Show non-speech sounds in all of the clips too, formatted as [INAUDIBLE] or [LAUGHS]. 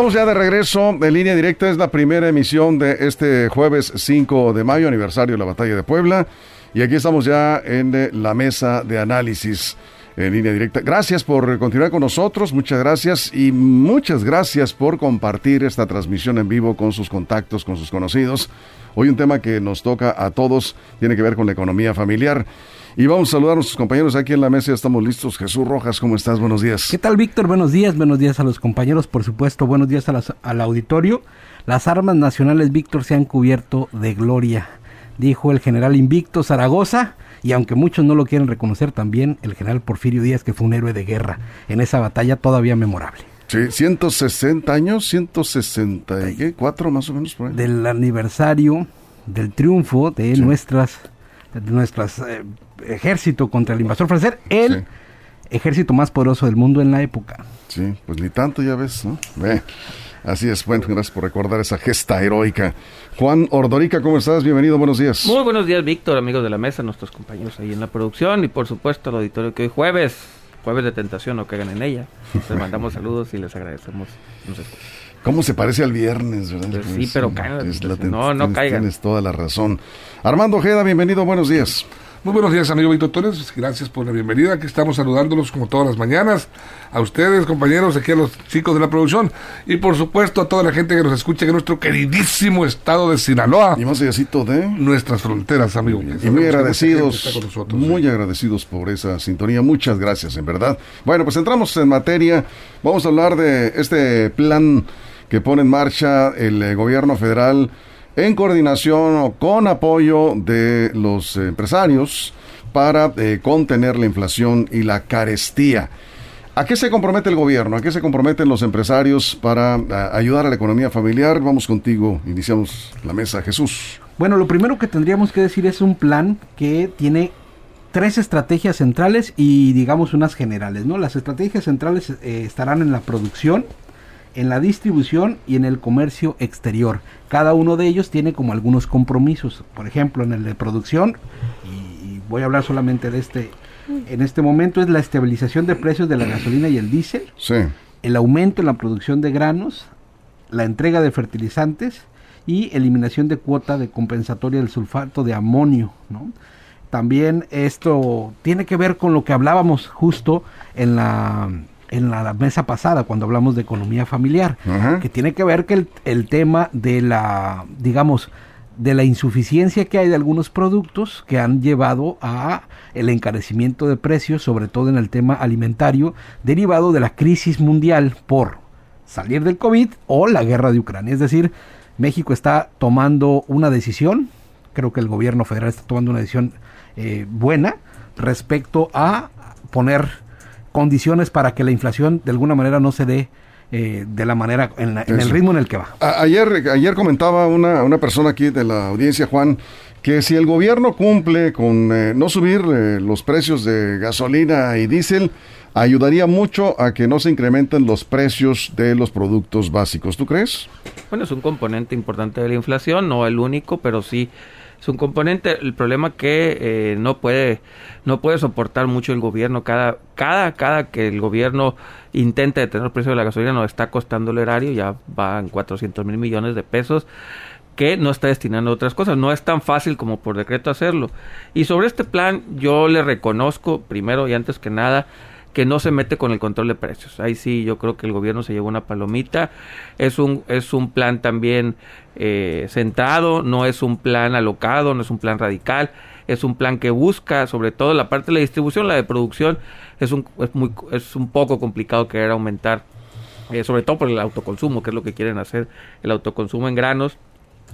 Estamos ya de regreso en línea directa. Es la primera emisión de este jueves 5 de mayo, aniversario de la Batalla de Puebla. Y aquí estamos ya en eh, la mesa de análisis en línea directa. Gracias por continuar con nosotros, muchas gracias y muchas gracias por compartir esta transmisión en vivo con sus contactos, con sus conocidos. Hoy un tema que nos toca a todos tiene que ver con la economía familiar. Y vamos a saludar a nuestros compañeros aquí en la mesa. Estamos listos. Jesús Rojas, ¿cómo estás? Buenos días. ¿Qué tal, Víctor? Buenos días. Buenos días a los compañeros, por supuesto. Buenos días al auditorio. Las armas nacionales, Víctor, se han cubierto de gloria, dijo el general Invicto Zaragoza. Y aunque muchos no lo quieren reconocer, también el general Porfirio Díaz, que fue un héroe de guerra en esa batalla todavía memorable. Sí, 160 años, 164 más o menos por ahí. Del aniversario del triunfo de nuestras de nuestras eh, ejército contra el invasor francés, el ejército más poderoso del mundo en la época. Sí, pues ni tanto ya ves, ¿no? Así es, bueno, gracias por recordar esa gesta heroica. Juan Ordorica, ¿cómo estás? Bienvenido, buenos días. Muy buenos días, Víctor, amigos de la mesa, nuestros compañeros ahí en la producción y por supuesto al auditorio que hoy jueves, jueves de tentación, no caigan en ella. Les mandamos saludos y les agradecemos. ¿Cómo se parece al viernes, verdad? Pues sí, pero caigan. No, no caigan. Tienes toda la razón. Armando Ojeda, bienvenido, buenos días. Muy buenos días, amigo Víctor Torres. Gracias por la bienvenida. Aquí estamos saludándolos como todas las mañanas. A ustedes, compañeros, aquí a los chicos de la producción. Y por supuesto a toda la gente que nos escucha en nuestro queridísimo estado de Sinaloa. Y más de nuestras fronteras, amigo. Y muy agradecidos. muy agradecidos por esa sintonía. Muchas gracias, en verdad. Bueno, pues entramos en materia. Vamos a hablar de este plan que pone en marcha el eh, gobierno federal en coordinación o con apoyo de los empresarios para eh, contener la inflación y la carestía. ¿A qué se compromete el gobierno? ¿A qué se comprometen los empresarios para ayudar a la economía familiar? Vamos contigo, iniciamos la mesa. Jesús. Bueno, lo primero que tendríamos que decir es un plan que tiene tres estrategias centrales y digamos unas generales, ¿no? Las estrategias centrales eh, estarán en la producción, en la distribución y en el comercio exterior. Cada uno de ellos tiene como algunos compromisos. Por ejemplo, en el de producción, y, voy a hablar solamente de este, en este momento, es la estabilización de precios de la gasolina y el diésel, el aumento en la producción de granos, la entrega de fertilizantes y eliminación de cuota de compensatoria del sulfato de amonio. También esto tiene que ver con lo que hablábamos justo en la en la mesa pasada cuando hablamos de economía familiar, que tiene que ver que el, tema de la, digamos, de la insuficiencia que hay de algunos productos que han llevado a el encarecimiento de precios, sobre todo en el tema alimentario, derivado de la crisis mundial por salir del COVID o la guerra de Ucrania. Es decir, México está tomando una decisión, creo que el gobierno federal está tomando una decisión eh, buena respecto a poner condiciones para que la inflación de alguna manera no se dé eh, de la manera, en, el ritmo en el que va. ayer, ayer comentaba una, una persona aquí de la audiencia, Juan, que si el gobierno cumple con eh, no subir eh, los precios de gasolina y diésel, ayudaría mucho a que no se incrementen los precios de los productos básicos. ¿Tú crees? Bueno, es un componente importante de la inflación, no el único, pero sí es un componente. El problema que eh, no puede no puede soportar mucho el gobierno. Cada cada cada que el gobierno intenta detener el precio de la gasolina nos está costando el erario, ya va en 400 mil millones de pesos que no está destinando a otras cosas. No es tan fácil como por decreto hacerlo. Y sobre este plan yo le reconozco, primero y antes que nada, que no se mete con el control de precios. Ahí sí yo creo que el gobierno se llevó una palomita. Es un, es un plan también eh, centrado, no es un plan alocado, no es un plan radical. Es un plan que busca, sobre todo la parte de la distribución, la de producción, es un, es muy, es un poco complicado querer aumentar, eh, sobre todo por el autoconsumo, que es lo que quieren hacer, el autoconsumo en granos.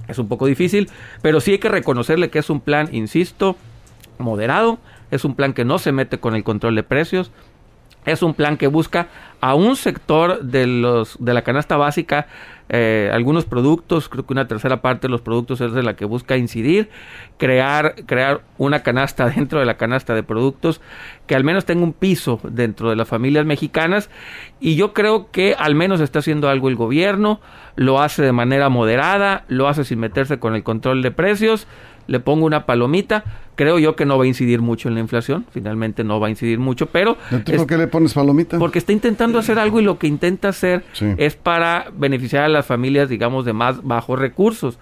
Es un poco difícil, pero sí hay que reconocerle que es un plan, insisto, moderado, es un plan que no se mete con el control de precios, es un plan que busca a un sector de los de la canasta básica eh, algunos productos, creo que una tercera parte de los productos es de la que busca incidir, crear, crear una canasta [LAUGHS] dentro de la canasta de productos que al menos tenga un piso dentro de las familias mexicanas. Y yo creo que al menos está haciendo algo el gobierno, lo hace de manera moderada, lo hace sin meterse con el control de precios, le pongo una palomita, creo yo que no va a incidir mucho en la inflación, finalmente no va a incidir mucho, pero... ¿Por qué le pones palomita? Porque está intentando hacer algo y lo que intenta hacer es para beneficiar a las familias, digamos, de más bajos recursos.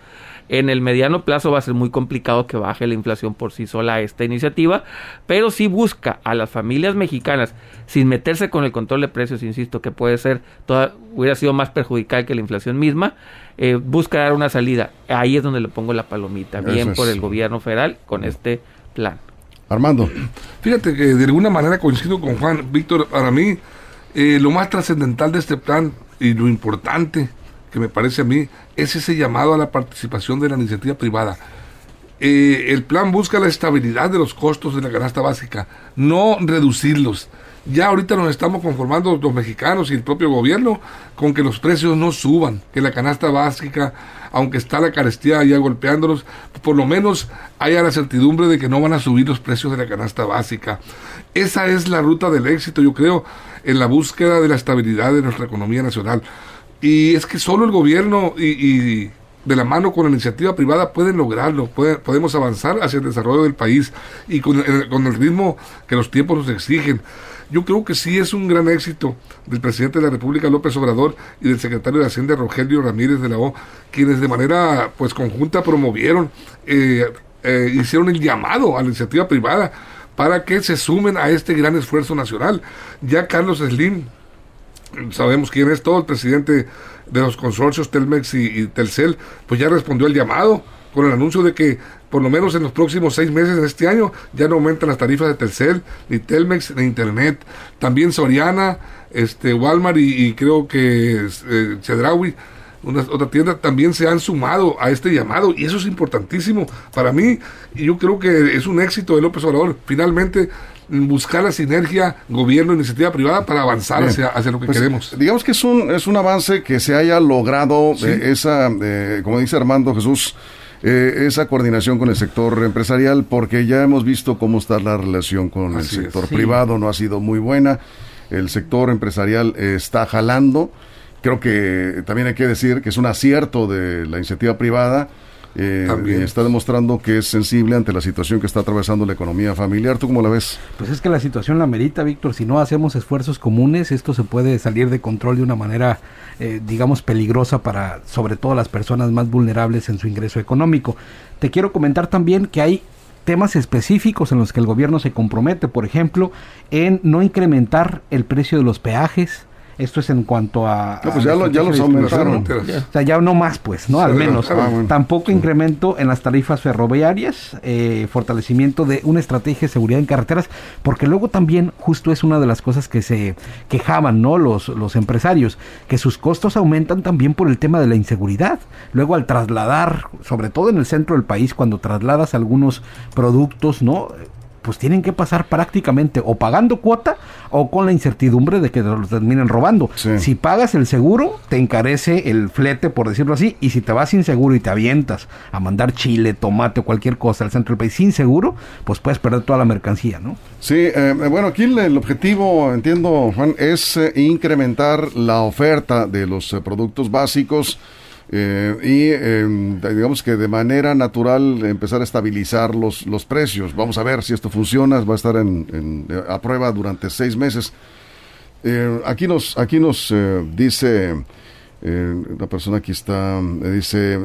En el mediano plazo va a ser muy complicado que baje la inflación por sí sola esta iniciativa, pero sí busca a las familias mexicanas, sin meterse con el control de precios, insisto, que puede ser, toda, hubiera sido más perjudicial que la inflación misma, eh, busca dar una salida. Ahí es donde le pongo la palomita, bien por el gobierno federal con este plan. Armando. Fíjate que de alguna manera coincido con Juan. Víctor, para mí, eh, lo más trascendental de este plan y lo importante que me parece a mí es ese llamado a la participación de la iniciativa privada. Eh, el plan busca la estabilidad de los costos de la canasta básica, no reducirlos. Ya ahorita nos estamos conformando los mexicanos y el propio gobierno con que los precios no suban, que la canasta básica, aunque está la carestía ya golpeándolos, por lo menos haya la certidumbre de que no van a subir los precios de la canasta básica. Esa es la ruta del éxito, yo creo, en la búsqueda de la estabilidad de nuestra economía nacional. Y es que solo el gobierno y, de la mano con la iniciativa privada pueden lograrlo, podemos avanzar hacia el desarrollo del país y con con el ritmo que los tiempos nos exigen. Yo creo que sí es un gran éxito del presidente de la República López Obrador y del secretario de Hacienda Rogelio Ramírez de la O, quienes de manera pues conjunta promovieron, eh, eh, hicieron el llamado a la iniciativa privada para que se sumen a este gran esfuerzo nacional. Ya Carlos Slim, sabemos quién es todo, el presidente de los consorcios Telmex y, Telcel, pues ya respondió al llamado con el anuncio de que por lo menos en los próximos seis meses de este año ya no aumentan las tarifas de Telcel, ni Telmex, ni Internet. También Soriana, este, Walmart y, creo que eh, Chedraui, una, otra tienda, también se han sumado a este llamado y eso es importantísimo para mí y yo creo que es un éxito de López Obrador. Finalmente buscar la sinergia gobierno-iniciativa privada para avanzar hacia, lo que pues, queremos. Digamos que es un, es un avance que se haya logrado, esa, como dice Armando Jesús, eh, esa coordinación con el sector empresarial, porque ya hemos visto cómo está la relación con el sector privado, no ha sido muy buena. El sector empresarial está jalando. Creo que también hay que decir que es un acierto de la iniciativa privada eh, está demostrando que es sensible ante la situación que está atravesando la economía familiar. ¿Tú cómo la ves? Pues es que la situación la merita, Víctor. Si no hacemos esfuerzos comunes, esto se puede salir de control de una manera, eh, digamos, peligrosa para, sobre todo, las personas más vulnerables en su ingreso económico. Te quiero comentar también que hay temas específicos en los que el gobierno se compromete, por ejemplo, en no incrementar el precio de los peajes, esto es en cuanto a. No, pues ya, lo, ya los aumentaron. O sea, ya no más, pues, ¿no? Al menos. Ah, Tampoco incremento en las tarifas ferroviarias, eh, fortalecimiento de una estrategia de seguridad en carreteras, porque luego también, justo es una de las cosas que se quejaban, ¿no? Los, los empresarios, que sus costos aumentan también por el tema de la inseguridad. Luego, al trasladar, sobre todo en el centro del país, cuando trasladas algunos productos, ¿no? Pues tienen que pasar prácticamente o pagando cuota o con la incertidumbre de que los terminen robando. Si pagas el seguro, te encarece el flete, por decirlo así, y si te vas sin seguro y te avientas a mandar chile, tomate o cualquier cosa al centro del país sin seguro, pues puedes perder toda la mercancía, ¿no? Sí, eh, bueno, aquí el, objetivo, entiendo, Juan, es eh, incrementar la oferta de los eh, productos básicos eh, y em, digamos que de manera natural empezar a estabilizar los, los precios. Vamos a ver si esto funciona, va a estar en, a prueba durante seis meses. Eh, aquí nos, aquí nos eh, dice una persona aquí está, dice,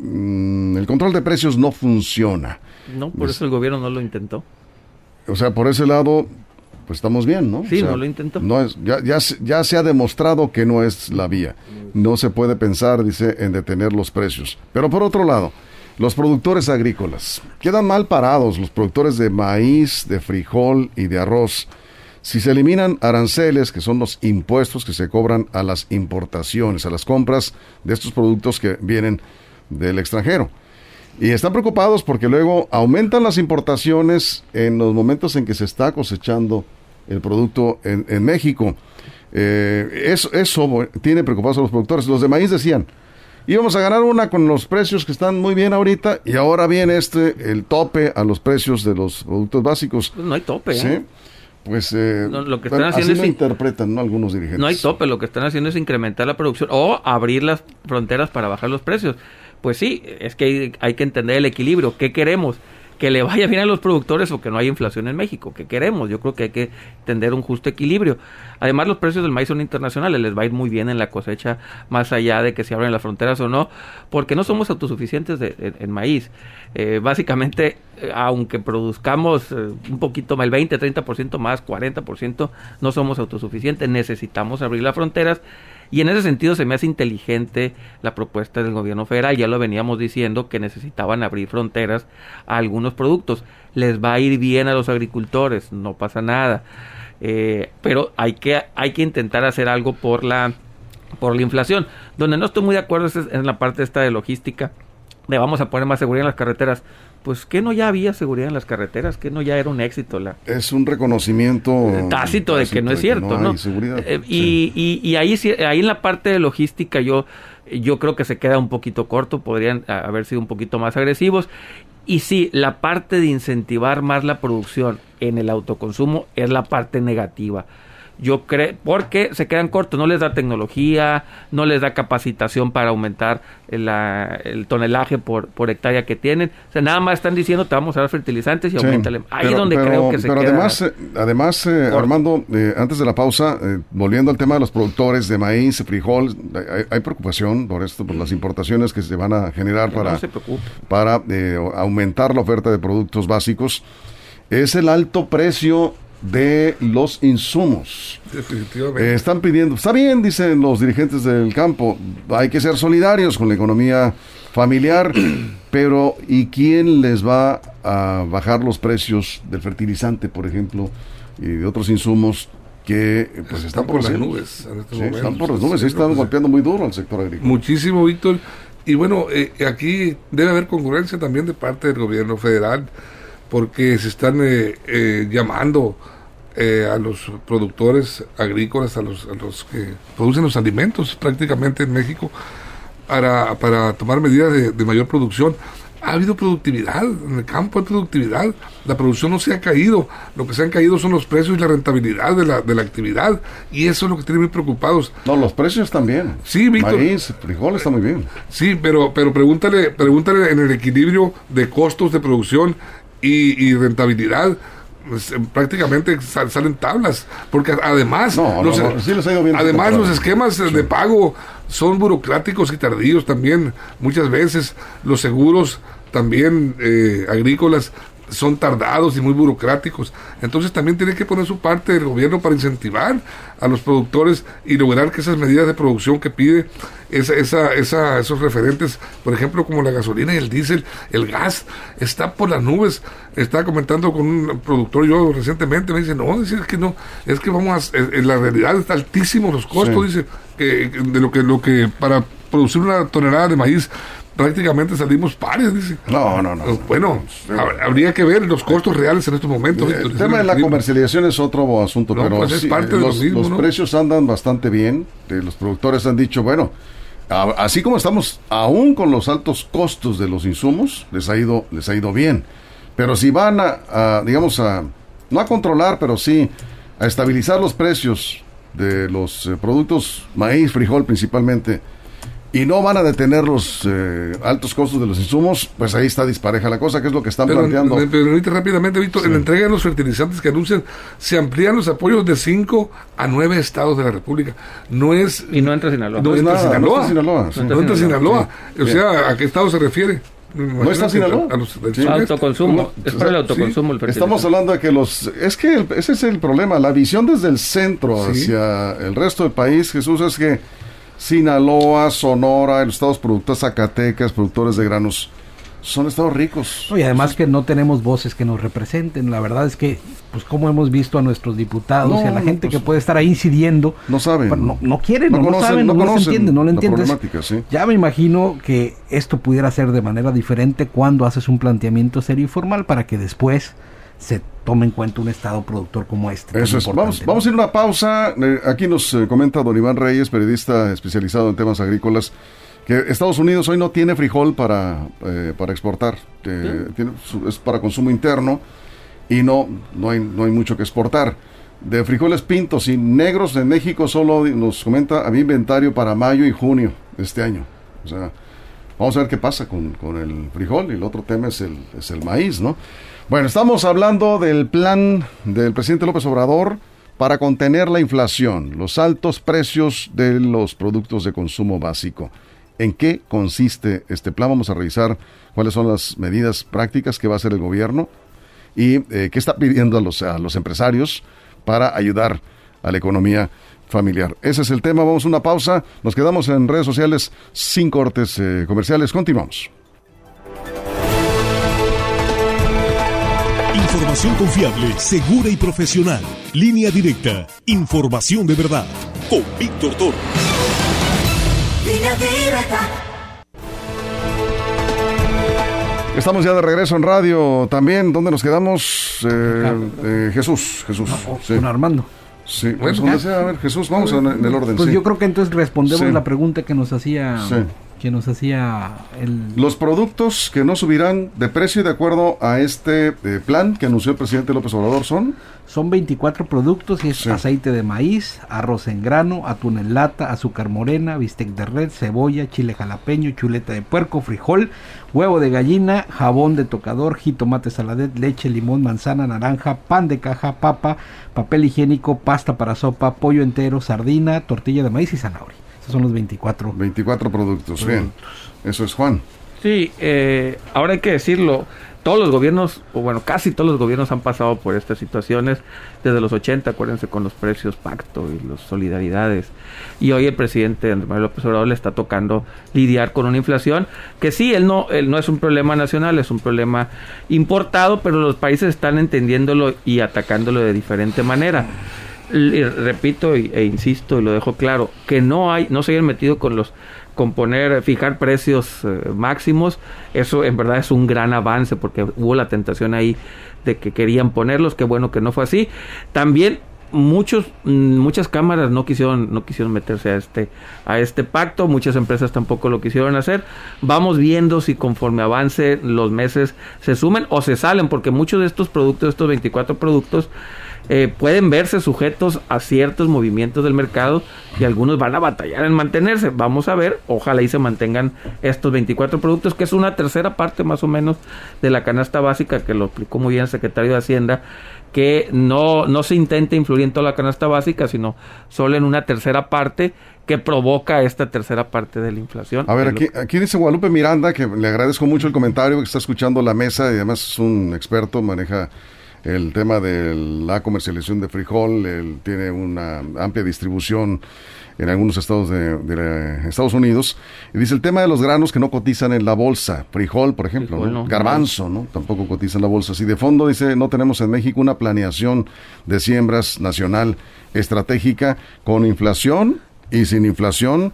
mm, el control de precios no funciona. No, por eso el gobierno no lo intentó. O sea, por ese lado, pues estamos bien, ¿no? Sí, no lo intentó. No es, ya, ya, ya se ha demostrado que no es la vía. No se puede pensar, dice, en detener los precios. Pero por otro lado, los productores agrícolas. Quedan mal parados los productores de maíz, de frijol y de arroz. Si se eliminan aranceles, que son los impuestos que se cobran a las importaciones, a las compras de estos productos que vienen del extranjero. Y están preocupados porque luego aumentan las importaciones en los momentos en que se está cosechando el producto en, en México. Eh, eso, eso tiene preocupados a los productores. Los de maíz decían, íbamos a ganar una con los precios que están muy bien ahorita y ahora viene este, el tope a los precios de los productos básicos. Pues no hay tope, ¿Sí? ¿eh? Pues eh, No, lo que están haciendo así es lo interpretan ¿no? algunos dirigentes. No hay tope, lo que están haciendo es incrementar la producción o abrir las fronteras para bajar los precios. Pues sí, es que hay, que entender el equilibrio. ¿Qué queremos? ¿Que le vaya bien a los productores o que no haya inflación en México? ¿Qué queremos? Yo creo que hay que entender un justo equilibrio. Además, los precios del maíz son internacionales, les va a ir muy bien en la cosecha, más allá de que se abran las fronteras o no, porque no somos autosuficientes de- en, en maíz. Eh, básicamente, eh, aunque produzcamos eh, un poquito más, el 20, 30% más, 40%, no somos autosuficientes, necesitamos abrir las fronteras y en ese sentido se me hace inteligente la propuesta del gobierno federal. Ya lo veníamos diciendo que necesitaban abrir fronteras a algunos productos. Les va a ir bien a los agricultores, no pasa nada. Eh, pero hay que, hay que intentar hacer algo por la, por la inflación. Donde no estoy muy de acuerdo es en la parte esta de logística. De vamos a poner más seguridad en las carreteras. Pues que no ya había seguridad en las carreteras, que no ya era un éxito la, Es un reconocimiento tácito de que no es cierto, ¿no? seguridad. Eh, Sí. y, y, y ahí ahí en la parte de logística yo yo creo que se queda un poquito corto, podrían haber sido un poquito más agresivos. Y sí, la parte de incentivar más la producción en el autoconsumo es la parte negativa. Yo creo, porque se quedan cortos, no les da tecnología, no les da capacitación para aumentar el, la- el tonelaje por, por hectárea que tienen. O sea, nada más están diciendo, te vamos a dar fertilizantes y Sí, aumentale. Ahí pero- es donde pero- creo que se pero queda. además, eh, además eh. Armando, eh, antes de la pausa, eh, volviendo al tema de los productores de maíz, frijol, hay, hay preocupación por esto, por las importaciones que se van a generar Que para, no se para eh, aumentar la oferta de productos básicos. Es el alto precio de los insumos. Definitivamente. Eh, están pidiendo, está bien, dicen los dirigentes del campo, hay que ser solidarios con la economía familiar, [CLEARS THROAT] pero ¿y quién les va a bajar los precios del fertilizante, por ejemplo, y de otros insumos que pues están están por las nubes en Sí, están por las nubes, sí, están golpeando muy duro al sector agrícola. Muchísimo, Víctor. Y bueno, eh, aquí debe haber congruencia también de parte del gobierno federal, porque se están eh, eh, llamando eh, a los productores agrícolas, a los, a los que producen los alimentos prácticamente en México, para, para tomar medidas de, de mayor producción. Ha habido productividad, en el campo hay productividad, la producción no se ha caído, lo que se han caído son los precios y la rentabilidad de la, de la actividad, y eso es lo que tiene muy preocupados. No, los precios también. Sí, Víctor. Maíz, frijol está muy bien. Sí, pero, pero pregúntale, pregúntale en el equilibrio de costos de producción y, y rentabilidad. pues, eh, prácticamente sal- salen tablas, porque además, No, los, no, sí bien además los esquemas eh, de pago son burocráticos y tardíos también. Muchas veces los seguros también eh, agrícolas son tardados y muy burocráticos. Entonces también tiene que poner su parte el gobierno para incentivar a los productores y lograr que esas medidas de producción que pide esa, esa, esa, esos referentes, por ejemplo, como la gasolina y el diésel, el gas, está por las nubes. Estaba comentando con un productor yo recientemente, me dice, no, dice, es que no, es que vamos a, en en la realidad está altísimos los costos, Sí. dice, que de lo que, lo que para producir una tonelada de maíz prácticamente salimos pares, dice. No, no, no. Bueno, hab- habría que ver los costos reales en estos momentos. El tema de la comercialización es otro asunto, No, pero pues es parte de lo los, mismo, los ¿no? precios andan bastante bien. eh, los productores han dicho, bueno, así como estamos, aún con los altos costos de los insumos, les ha ido, les ha ido bien. Pero si van a, a, digamos, a, no a controlar, pero sí a estabilizar los precios de los eh, productos, maíz, frijol principalmente, y no van a detener los eh, altos costos de los insumos, pues ahí está dispareja la cosa, que es lo que están Pero, planteando. me permite rápidamente, Víctor, en la entrega de los fertilizantes que anuncian, se amplían los apoyos de 5 a 9 estados de la República. No es... Y no entra Sinaloa. No, No entra nada, no Sinaloa. está Sinaloa, sí. No entra Sinaloa. Sí. O sea, ¿a qué estado se refiere? Imagino está Sinaloa? A los del Sí. Autoconsumo. Es para el autoconsumo el fertilizante. Estamos hablando de que los... Es que el- ese es el problema. La visión desde el centro Sí. hacia el resto del país, Jesús, es que Sinaloa, Sonora, los estados productores Zacatecas, productores de granos, son estados ricos. No, y además que no tenemos voces que nos representen. La verdad es que, pues como hemos visto a nuestros diputados y a la gente pues, que puede estar ahí incidiendo, No saben. no, no quieren, No no, lo conocen- saben, no conocen entienden, no lo problemática, sí. Ya me imagino que esto pudiera ser de manera diferente cuando haces un planteamiento serio y formal para que después se tome en cuenta un estado productor como este. Eso es. Vamos, vamos a ir a una pausa. Eh, aquí nos eh, comenta don Iván Reyes, periodista especializado en temas agrícolas, que Estados Unidos hoy no tiene frijol para, eh, para exportar. es para consumo interno y no, no, hay, no hay mucho que exportar. De frijoles pintos y negros en México solo nos comenta había inventario para mayo y junio de este año. O sea, vamos a ver qué pasa con, con el frijol y el otro tema es el, es el maíz, ¿no? Bueno, estamos hablando del plan del presidente López Obrador para contener la inflación, los altos precios de los productos de consumo básico. ¿En qué consiste este plan? Vamos a revisar cuáles son las medidas prácticas que va a hacer el gobierno y eh, qué está pidiendo a los, a los empresarios para ayudar a la economía familiar. Ese es el tema. Vamos a una pausa. Nos quedamos en redes sociales sin cortes eh, comerciales. Continuamos. Información confiable, segura y profesional. Línea directa. Información de verdad. Con Víctor Toro. Estamos ya de regreso en radio también. ¿Dónde nos quedamos? Eh, eh, Jesús, Jesús. Con Armando. Sí, pues, a ver, Jesús, vamos en, el orden. Pues yo creo que entonces respondemos la pregunta que nos hacía que nos hacía el... Los productos que no subirán de precio de acuerdo a este eh, plan que anunció el presidente López Obrador son... Son 24 productos y es aceite de maíz, arroz en grano, atún en lata, azúcar morena, bistec de red, cebolla, chile jalapeño, chuleta de puerco, frijol, huevo de gallina, jabón de tocador, jitomate saladet, leche, limón, manzana, naranja, pan de caja, papa, papel higiénico, pasta para sopa, pollo entero, sardina, tortilla de maíz y zanahoria. Esos son los 24. 24 productos, bien. Eso es Juan. Sí, eh, ahora hay que decirlo, todos los gobiernos, o bueno, casi todos los gobiernos han pasado por estas situaciones desde los 80, acuérdense con los precios pacto y las solidaridades. Y hoy el presidente Andrés Manuel López Obrador le está tocando lidiar con una inflación que sí, él no, él no es un problema nacional, es un problema importado, pero los países están entendiéndolo y atacándolo de diferente manera repito e insisto y lo dejo claro, que no hay, no se hayan metido con los con poner, fijar precios eh, máximos, eso en verdad es un gran avance porque hubo la tentación ahí de que querían ponerlos, qué bueno que no fue así. También muchos mm, muchas cámaras no quisieron no quisieron meterse a este a este pacto muchas empresas tampoco lo quisieron hacer vamos viendo si conforme avance los meses se sumen o se salen porque muchos de estos productos estos 24 productos eh, pueden verse sujetos a ciertos movimientos del mercado y algunos van a batallar en mantenerse. Vamos a ver, ojalá y se mantengan estos 24 productos, que es una tercera parte más o menos de la canasta básica, que lo explicó muy bien el secretario de Hacienda, que no, no se intenta influir en toda la canasta básica, sino solo en una tercera parte que provoca esta tercera parte de la inflación. A ver, aquí, aquí dice Guadalupe Miranda, que le agradezco mucho el comentario, que está escuchando la mesa y además es un experto, maneja el tema de la comercialización de frijol, él tiene una amplia distribución en algunos estados de, Estados Unidos. Y dice el tema de los granos que no cotizan en la bolsa, frijol, por ejemplo, garbanzo, ¿no? Tampoco cotiza en la bolsa. Si de fondo dice, no tenemos en México una planeación de siembras nacional estratégica con inflación y sin inflación,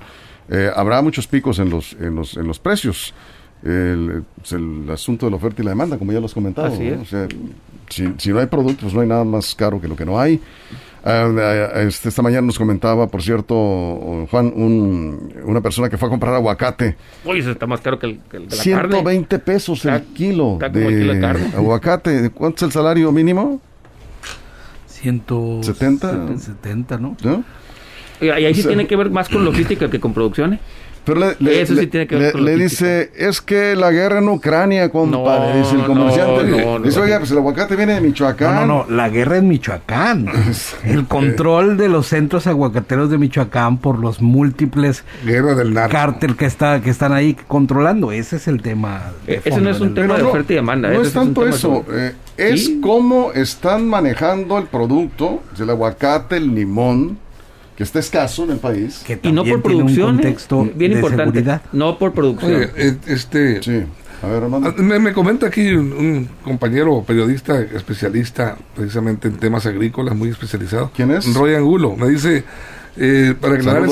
eh, habrá muchos picos en los, en los, en los precios. El, el, asunto de la oferta y la demanda, como ya los comentaba. Si, si, no hay productos, no hay nada más caro que lo que no hay. Ah, ah, este, esta mañana nos comentaba, por cierto, Juan, un, una persona que fue a comprar aguacate. Uy, está más caro que el, de la 120 pesos el, kilo, de aguacate. ¿Cuánto es el salario mínimo? 170. 70, ¿no? ¿No? Y ahí sí tiene que ver más con logística que con producción. Pero le, Eso sí tiene que ver le, dice, es que la guerra en Ucrania, compadre, no, dice el comerciante. No, dice, oye, pues el aguacate viene de Michoacán. No, no, la guerra en Michoacán. [LAUGHS] el control de los centros aguacateros de Michoacán por los múltiples guerra del cártel que, está, que están ahí controlando. Ese es el tema. Ese no es un tema de oferta y demanda. No es tanto eso. Eh, es cómo están manejando el producto, el aguacate, el limón que está escaso en el país. y no por producción, ¿eh? bien importante, no por producción. Eh, este, sí. A ver, ah, me, comenta aquí un, compañero periodista especialista precisamente en temas agrícolas, muy especializado. ¿Quién es? Roy Angulo. Me dice, eh, para aclarar,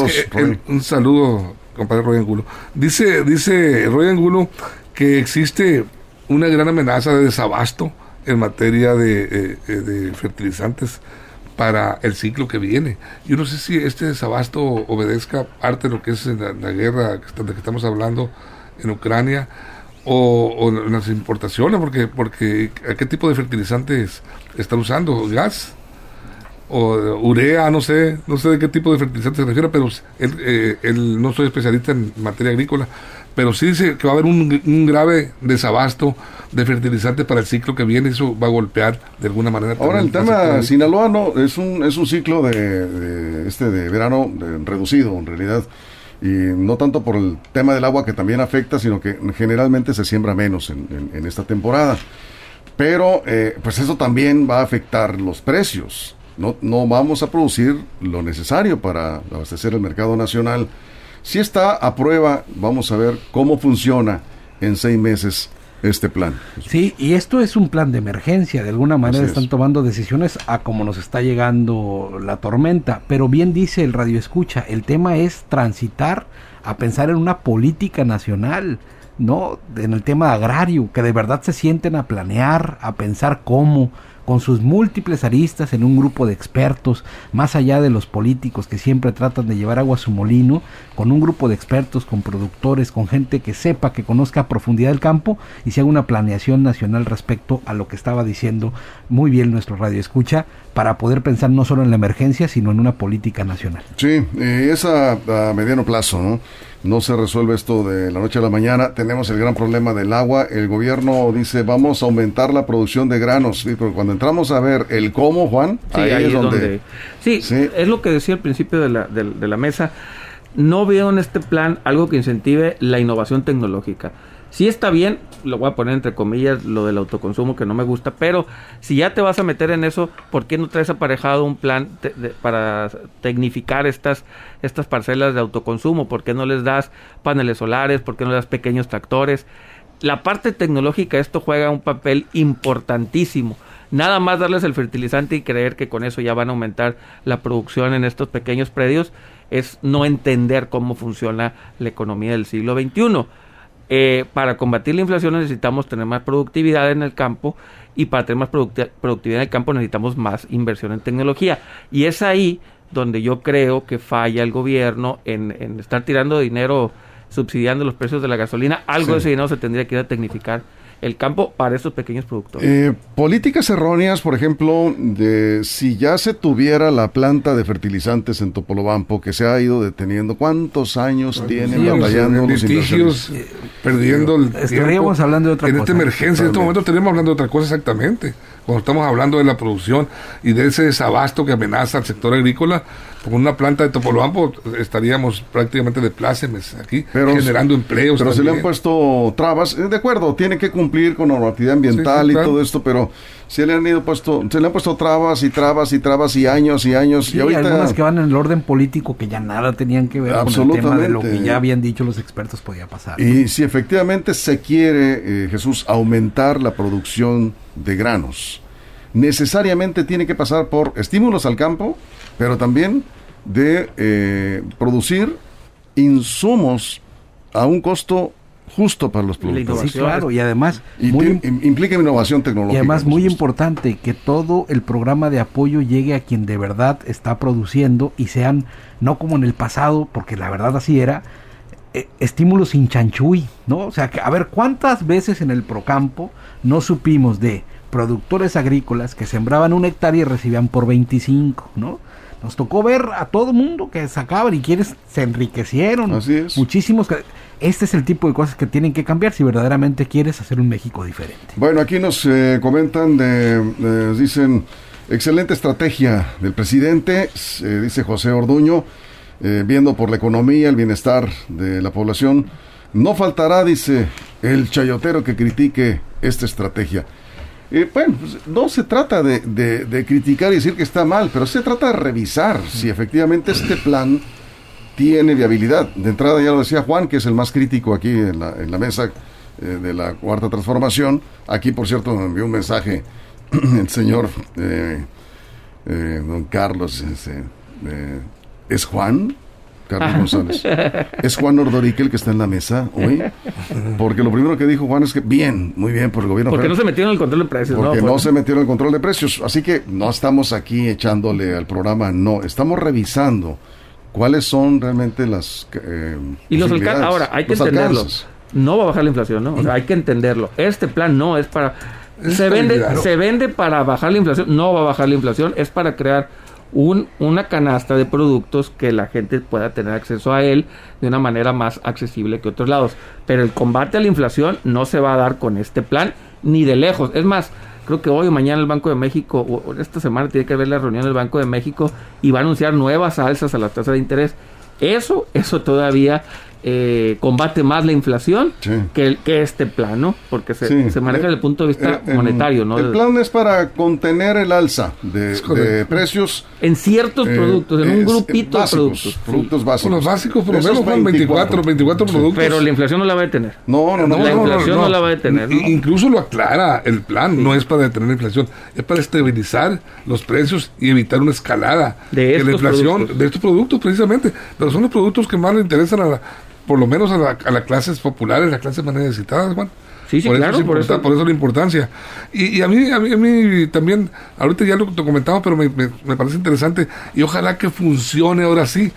un saludo, compañero Roy Angulo. Dice, dice Roy Angulo que existe una gran amenaza de desabasto en materia de, eh, de fertilizantes para el ciclo que viene. Yo no sé si este desabasto obedezca parte de lo que es la, guerra de que estamos hablando en Ucrania o, las importaciones, porque, porque ¿qué tipo de fertilizantes están usando? ¿Gas? O urea, no sé, no sé de qué tipo de fertilizante se refiere, pero él, eh, él, no soy especialista en materia agrícola, pero sí dice que va a haber un, grave desabasto de fertilizante para el ciclo que viene, eso va a golpear de alguna manera. Ahora el tema Sinaloa no es un es un ciclo de, este de verano reducido en realidad y no tanto por el tema del agua que también afecta, sino que generalmente se siembra menos en, en, esta temporada. Pero eh, pues eso también va a afectar los precios no, no vamos a producir lo necesario para abastecer el mercado nacional. Si está a prueba, vamos a ver cómo funciona en seis meses este plan. Sí, y esto es un plan de emergencia, de alguna manera están tomando decisiones a como nos está llegando la tormenta, pero bien dice el radio escucha, el tema es transitar a pensar en una política nacional, ¿no? En el tema agrario, que de verdad se sienten a planear, a pensar cómo, con sus múltiples aristas en un grupo de expertos, más allá de los políticos que siempre tratan de llevar agua a su molino, con un grupo de expertos, con productores, con gente que sepa, que conozca a profundidad el campo y se haga una planeación nacional respecto a lo que estaba diciendo muy bien nuestro radio escucha para poder pensar no solo en la emergencia, sino en una política nacional. Sí, eh, es a, mediano plazo, ¿no? No se resuelve esto de la noche a la mañana. Tenemos el gran problema del agua. El gobierno dice, vamos a aumentar la producción de granos. Sí, pero cuando entramos a ver el cómo, Juan, ahí, es, donde... Sí, es lo que decía al principio de la, de la mesa. No veo en este plan algo que incentive la innovación tecnológica. Sí está bien, lo voy a poner entre comillas, lo del autoconsumo que no me gusta, pero si ya te vas a meter en eso, ¿por qué no traes aparejado un plan para tecnificar estas, estas parcelas de autoconsumo? ¿Por qué no les das paneles solares? ¿Por qué no les das pequeños tractores? La parte tecnológica, esto juega un papel importantísimo. Nada más darles el fertilizante y creer que con eso ya van a aumentar la producción en estos pequeños predios es no entender cómo funciona la economía del siglo XXI eh, para combatir la inflación necesitamos tener más productividad en el campo y para tener más productividad en el campo necesitamos más inversión en tecnología. Y es ahí donde yo creo que falla el gobierno en, estar tirando dinero subsidiando los precios de la gasolina. Algo de ese dinero se tendría que ir a tecnificar el campo para estos pequeños productores. Eh, políticas erróneas, por ejemplo, de si ya se tuviera la planta de fertilizantes en Topolobampo que se ha ido deteniendo, ¿cuántos años tiene batallando los litigios, perdiendo el Estaríamos hablando de otra en esta emergencia, en este momento tenemos hablando de otra cosa exactamente. Cuando estamos hablando de la producción y de ese desabasto que amenaza al sector agrícola, con una planta de Topolobampo estaríamos prácticamente de plácemes aquí, generando empleos. Pero se le han puesto trabas, eh, de acuerdo, tiene que cumplir con normatividad ambiental y todo esto, pero se le han ido puesto, se le han puesto trabas y trabas y trabas y años y años. y ahorita, algunas que van en el orden político que ya nada tenían que ver con el tema de lo que ya habían dicho los expertos podía pasar. Y si efectivamente se quiere, eh, Jesús, aumentar la producción de granos, necesariamente tiene que pasar por estímulos al campo, pero también de eh, producir insumos a un costo justo para los productores. Sí, claro, y además implica innovación tecnológica. Y además muy importante que todo el programa de apoyo llegue a quien de verdad está produciendo y sean no como en el pasado, porque la verdad así era, eh, estímulos sin chanchuy, ¿no? O sea, que, a ver, ¿cuántas veces en el Procampo no supimos de productores agrícolas que sembraban un hectárea y recibían por 25, ¿no? Nos tocó ver a todo mundo que sacaban y quienes se enriquecieron. Así es. Muchísimos. Este es el tipo de cosas que tienen que cambiar si verdaderamente quieres hacer un México diferente. Bueno, aquí nos eh, comentan, de, dicen, excelente estrategia del presidente, dice José Orduño, eh, viendo por la economía, el bienestar de la población. No faltará, dice, el chayotero que critique esta estrategia. Eh, bueno, pues, no se trata de, criticar y decir que está mal, pero se trata de revisar si efectivamente este plan tiene viabilidad. De entrada ya lo decía Juan, que es el más crítico aquí en la, en la mesa eh, de la cuarta transformación. Aquí, por cierto, me envió un mensaje [CLEARS THROAT] el señor eh, don Carlos. ¿Es Juan? Carlos González. Es Juan Ordorique el que está en la mesa hoy. Porque lo primero que dijo Juan es que bien, muy bien por el gobierno. Porque no se metieron en el control de precios. Porque no, no se metieron en el control de precios. Así que no estamos aquí echándole al programa, no. Estamos revisando cuáles son realmente las. Eh, y los alcances. Ahora, hay que entenderlo. No va a bajar la inflación, ¿no? O sea, hay que entenderlo. Este plan no es para. se vende, se vende para bajar la inflación. No va a bajar la inflación. Es para crear un, una canasta de productos que la gente pueda tener acceso a él de una manera más accesible que otros lados. Pero el combate a la inflación no se va a dar con este plan ni de lejos. Es más, creo que hoy o mañana el Banco de México, o esta semana tiene que haber la reunión del Banco de México y va a anunciar nuevas alzas a la tasa de interés. Eso, eso todavía eh, combate más la inflación que, que este plan, ¿no? Porque se, maneja desde el punto de vista eh, monetario, ¿no? El plan es para contener el alza de, precios. En ciertos eh, productos, en un grupito de productos. Productos básicos. Los básicos por lo menos son 24, 24 productos. Pero la inflación no la va a detener. No, no, no. La inflación no, la va a detener. Incluso lo aclara, el plan no es para detener la inflación, es para estabilizar los precios y evitar una escalada de, la inflación de estos productos precisamente. Pero son los productos que más le interesan a la por lo menos a, la, a las clases populares, las clases más necesitadas, Juan. Sí, sí, por claro, eso por, eso. por eso la importancia. Y, y a, mí, a, mí, a mí también, ahorita ya lo, comentaba, pero me, me, me, parece interesante y ojalá que funcione ahora sí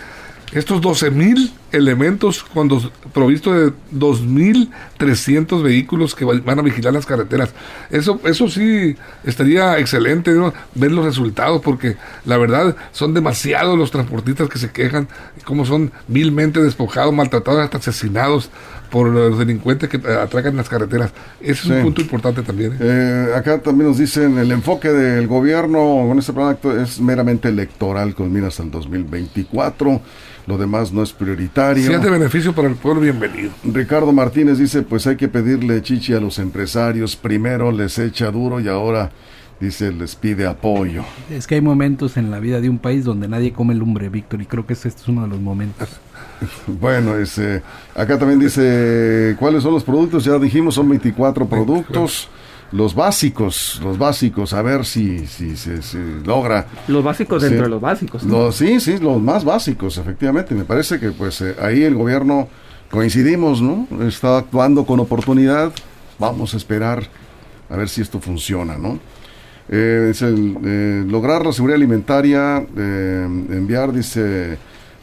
estos 12.000 elementos cuando provisto de 2.300 vehículos que van a vigilar las carreteras. Eso, eso sí estaría excelente ver los resultados porque la verdad son demasiados los transportistas que se quejan, como son vilmente despojados, maltratados, hasta asesinados por los delincuentes que atracan las carreteras. Ese es un punto importante también. ¿eh? Eh, acá también nos dicen el enfoque del gobierno con este plan es meramente electoral con miras al 2024 lo demás no es prioritario. Si es de beneficio para el pueblo, bienvenido. Ricardo Martínez dice, pues hay que pedirle chichi a los empresarios, primero les echa duro y ahora dice, les pide apoyo. Es que hay momentos en la vida de un país donde nadie come lumbre, Víctor, y creo que este es uno de los momentos. [LAUGHS] bueno, ese, acá también dice, ¿cuáles son los productos? Ya dijimos, son 24 productos los básicos, los básicos, a ver si, si, se logra. Los básicos dentro de los básicos. sí, sí, los más básicos, efectivamente. Me parece que pues eh, ahí el gobierno coincidimos, ¿no? Está actuando con oportunidad. Vamos a esperar a ver si esto funciona, ¿no? Eh, eh, lograr la seguridad alimentaria, enviar, dice,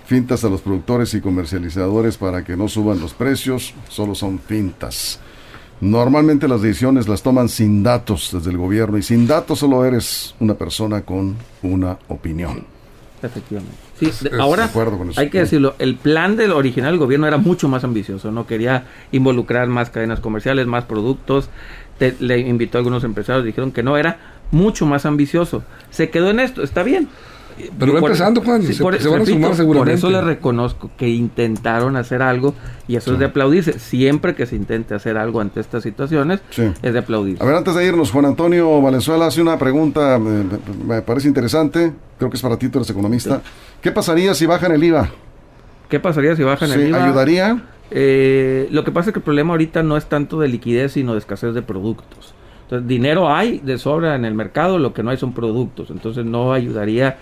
fintas a los productores y comercializadores para que no suban los precios, solo son fintas. Normalmente las decisiones las toman sin datos desde el gobierno y sin datos solo eres una persona con una opinión. Efectivamente. Sí, ahora hay que decirlo, el plan del original del gobierno era mucho más ambicioso, no quería involucrar más cadenas comerciales, más productos, le invitó a algunos empresarios, dijeron que no, era mucho más ambicioso. Se quedó en esto, está bien, pero va empezando, Juan, se, van a sumar seguramente. Por eso le reconozco que intentaron hacer algo y eso es de aplaudirse. Siempre que se intente hacer algo ante estas situaciones, es de aplaudirse. A ver, antes de irnos, Juan Antonio Valenzuela hace una pregunta, me, parece interesante, creo que es para ti, tú eres economista. ¿Qué pasaría si bajan el IVA? ¿Qué pasaría si bajan el IVA? ¿Ayudaría? Eh, lo que pasa es que el problema ahorita no es tanto de liquidez, sino de escasez de productos. Entonces, dinero hay de sobra en el mercado, lo que no hay son productos. Entonces, no ayudaría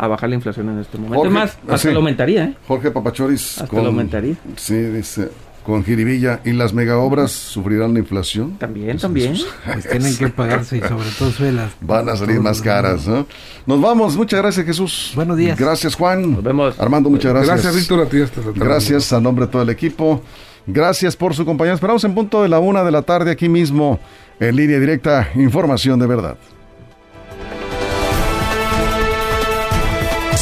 a bajar la inflación en este momento. Jorge, más, hasta lo aumentaría. ¿eh? Jorge Papachoris. Hasta lo aumentaría. Sí, dice. Con Jiribilla. ¿Y las megaobras sufrirán la inflación? También, también. [LAUGHS] Pues tienen que pagarse y sobre todo suelas. Van a salir más caras, ¿no? Nos vamos. Muchas gracias, Jesús. Buenos días. Gracias, Juan. Nos vemos. Armando, muchas gracias. Gracias, Víctor. A ti gracias a nombre de todo el equipo. Gracias por su compañía. Esperamos en punto de la una de la tarde aquí mismo en línea directa. Información de verdad.